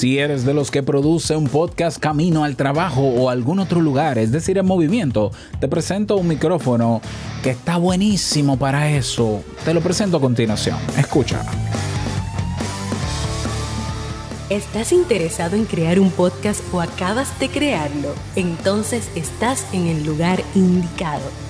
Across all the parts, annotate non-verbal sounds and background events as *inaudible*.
Si eres de los que produce un podcast camino al trabajo o algún otro lugar, es decir, en movimiento, te presento un micrófono que está buenísimo para eso. Te lo presento a continuación. Escucha. ¿Estás interesado en crear un podcast o acabas de crearlo? Entonces estás en el lugar indicado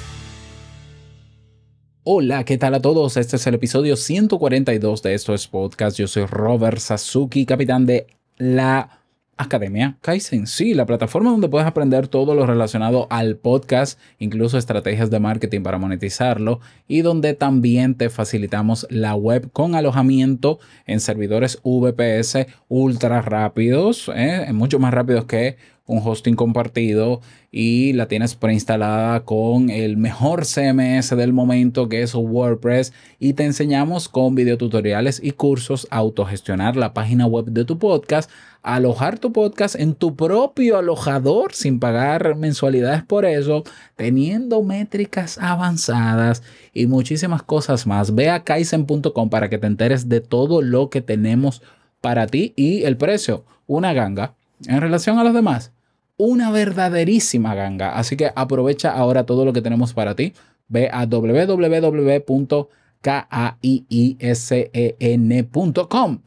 Hola, ¿qué tal a todos? Este es el episodio 142 de Esto es Podcast. Yo soy Robert Sasuki, capitán de la Academia Kaizen. Sí, la plataforma donde puedes aprender todo lo relacionado al podcast, incluso estrategias de marketing para monetizarlo y donde también te facilitamos la web con alojamiento en servidores VPS ultra rápidos, ¿eh? mucho más rápidos que un hosting compartido y la tienes preinstalada con el mejor CMS del momento que es WordPress y te enseñamos con videotutoriales y cursos a autogestionar la página web de tu podcast, alojar tu podcast en tu propio alojador sin pagar mensualidades por eso, teniendo métricas avanzadas y muchísimas cosas más. Ve a kaizen.com para que te enteres de todo lo que tenemos para ti y el precio, una ganga en relación a los demás una verdaderísima ganga. Así que aprovecha ahora todo lo que tenemos para ti. Ve a www.kaiisen.com.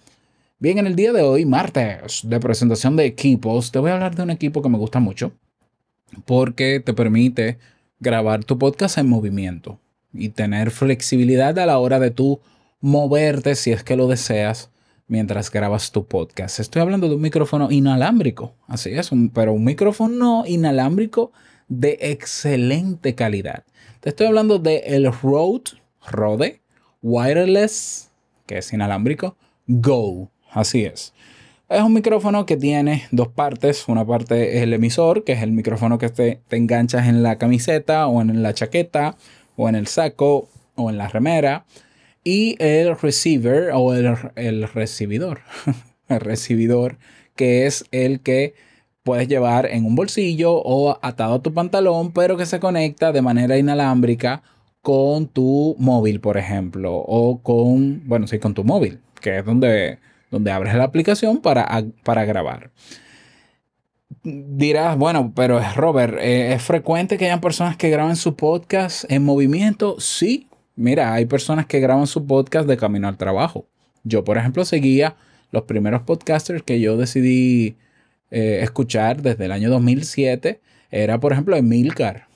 Bien, en el día de hoy, martes de presentación de equipos, te voy a hablar de un equipo que me gusta mucho porque te permite grabar tu podcast en movimiento y tener flexibilidad a la hora de tú moverte si es que lo deseas mientras grabas tu podcast. Estoy hablando de un micrófono inalámbrico, así es, pero un micrófono inalámbrico de excelente calidad. Te estoy hablando de el Rode, Rode Wireless, que es inalámbrico, Go, así es. Es un micrófono que tiene dos partes. Una parte es el emisor, que es el micrófono que te, te enganchas en la camiseta o en la chaqueta o en el saco o en la remera y el receiver o el, recibidor, *laughs* el recibidor que es el que puedes llevar en un bolsillo o atado a tu pantalón, pero que se conecta de manera inalámbrica con tu móvil, por ejemplo, o con, bueno, sí, con tu móvil, que es donde, donde abres la aplicación para, para grabar. Dirás, bueno, pero Robert, ¿es frecuente que hayan personas que graben su podcast en movimiento? Sí, Mira, hay personas que graban su podcast de camino al trabajo. Yo, por ejemplo, seguía los primeros podcasters que yo decidí eh, escuchar desde el año 2007. Era, por ejemplo, Emilcar.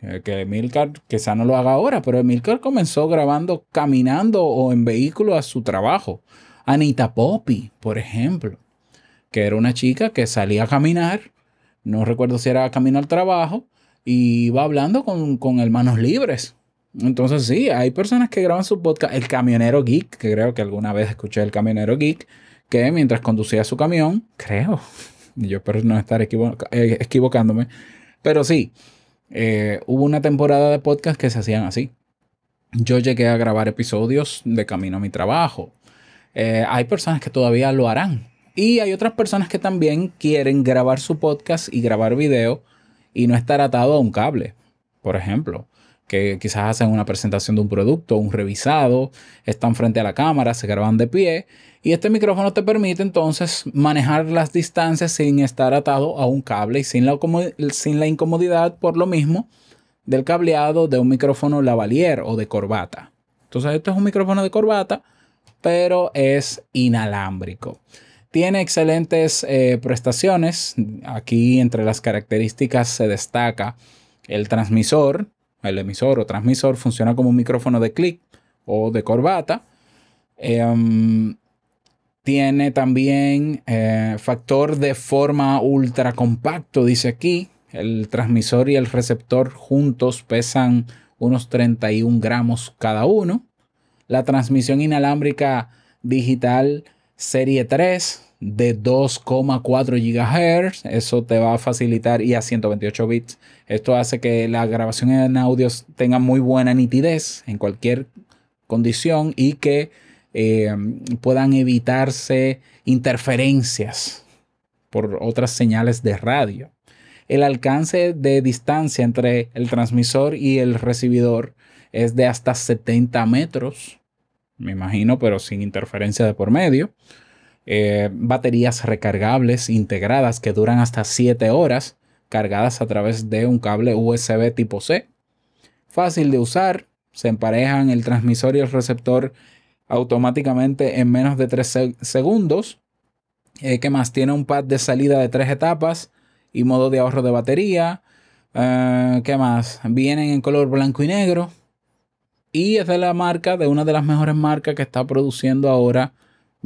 Eh, que Emilcar quizá no lo haga ahora, pero Emilcar comenzó grabando caminando o en vehículo a su trabajo. Anita Poppy, por ejemplo, que era una chica que salía a caminar, no recuerdo si era camino al trabajo, y iba hablando con, con hermanos libres entonces sí, hay personas que graban su podcast. El camionero geek, que creo que alguna vez escuché el camionero geek, que mientras conducía su camión, creo, *laughs* yo espero no estar eh, equivocándome, pero sí, eh, hubo una temporada de podcast que se hacían así. Yo llegué a grabar episodios de camino a mi trabajo. Eh, hay personas que todavía lo harán. Y hay otras personas que también quieren grabar su podcast y grabar video y no estar atado a un cable, por ejemplo que quizás hacen una presentación de un producto, un revisado, están frente a la cámara, se graban de pie y este micrófono te permite entonces manejar las distancias sin estar atado a un cable y sin la, sin la incomodidad por lo mismo del cableado de un micrófono lavalier o de corbata. Entonces esto es un micrófono de corbata, pero es inalámbrico. Tiene excelentes eh, prestaciones. Aquí entre las características se destaca el transmisor, el emisor o transmisor funciona como un micrófono de clic o de corbata. Em, tiene también eh, factor de forma ultra compacto, dice aquí. El transmisor y el receptor juntos pesan unos 31 gramos cada uno. La transmisión inalámbrica digital serie 3 de 2,4 GHz. Eso te va a facilitar y a 128 bits. Esto hace que la grabación en audios tenga muy buena nitidez en cualquier condición y que eh, puedan evitarse interferencias por otras señales de radio. El alcance de distancia entre el transmisor y el recibidor es de hasta 70 metros, me imagino, pero sin interferencia de por medio. Eh, baterías recargables integradas que duran hasta 7 horas, cargadas a través de un cable USB tipo C. Fácil de usar, se emparejan el transmisor y el receptor automáticamente en menos de 3 segundos. Eh, ¿Qué más? Tiene un pad de salida de 3 etapas y modo de ahorro de batería. Eh, ¿Qué más? Vienen en color blanco y negro. Y es de la marca, de una de las mejores marcas que está produciendo ahora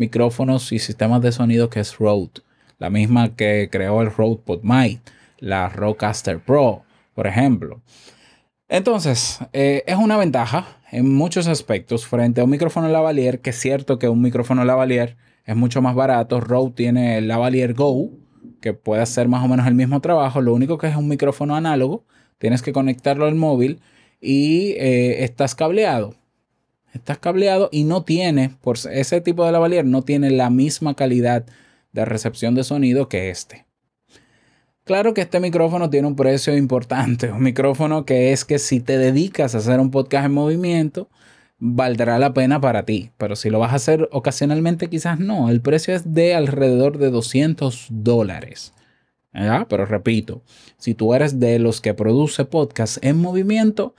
micrófonos y sistemas de sonido que es Rode. La misma que creó el Rode PodMic, la Rodecaster Pro, por ejemplo. Entonces, eh, es una ventaja en muchos aspectos frente a un micrófono lavalier, que es cierto que un micrófono lavalier es mucho más barato. Rode tiene el lavalier Go, que puede hacer más o menos el mismo trabajo. Lo único que es un micrófono análogo, tienes que conectarlo al móvil y eh, estás cableado. Estás cableado y no tiene, por ese tipo de lavalier, no tiene la misma calidad de recepción de sonido que este. Claro que este micrófono tiene un precio importante, un micrófono que es que si te dedicas a hacer un podcast en movimiento, valdrá la pena para ti, pero si lo vas a hacer ocasionalmente quizás no, el precio es de alrededor de 200 dólares. Pero repito, si tú eres de los que produce podcast en movimiento,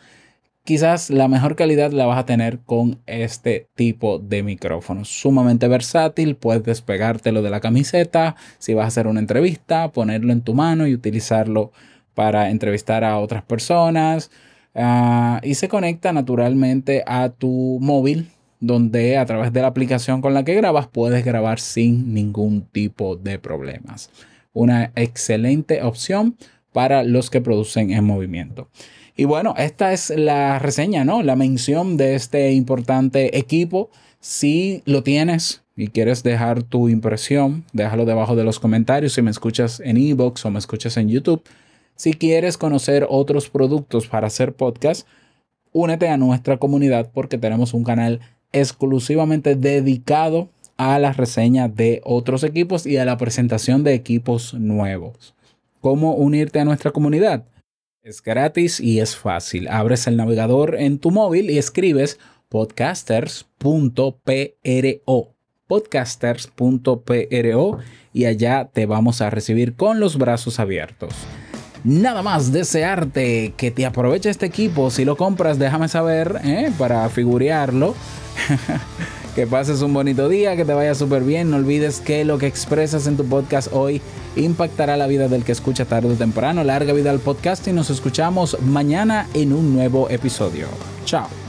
quizás la mejor calidad la vas a tener con este tipo de micrófono. Sumamente versátil, puedes despegártelo de la camiseta, si vas a hacer una entrevista, ponerlo en tu mano y utilizarlo para entrevistar a otras personas. Ah, y se conecta naturalmente a tu móvil, donde a través de la aplicación con la que grabas puedes grabar sin ningún tipo de problemas una excelente opción para los que producen en movimiento. Y bueno, esta es la reseña, ¿no? La mención de este importante equipo. Si lo tienes y quieres dejar tu impresión, déjalo debajo de los comentarios si me escuchas en Evox o me escuchas en YouTube. Si quieres conocer otros productos para hacer podcast, únete a nuestra comunidad porque tenemos un canal exclusivamente dedicado a la reseña de otros equipos y a la presentación de equipos nuevos. ¿Cómo unirte a nuestra comunidad? Es gratis y es fácil. Abres el navegador en tu móvil y escribes podcasters.pro. Podcasters.pro y allá te vamos a recibir con los brazos abiertos. Nada más desearte que te aproveche este equipo. Si lo compras, déjame saber ¿eh? para figurearlo. *laughs* Que pases un bonito día, que te vaya súper bien. No olvides que lo que expresas en tu podcast hoy impactará la vida del que escucha tarde o temprano. Larga vida al podcast y nos escuchamos mañana en un nuevo episodio. Chao.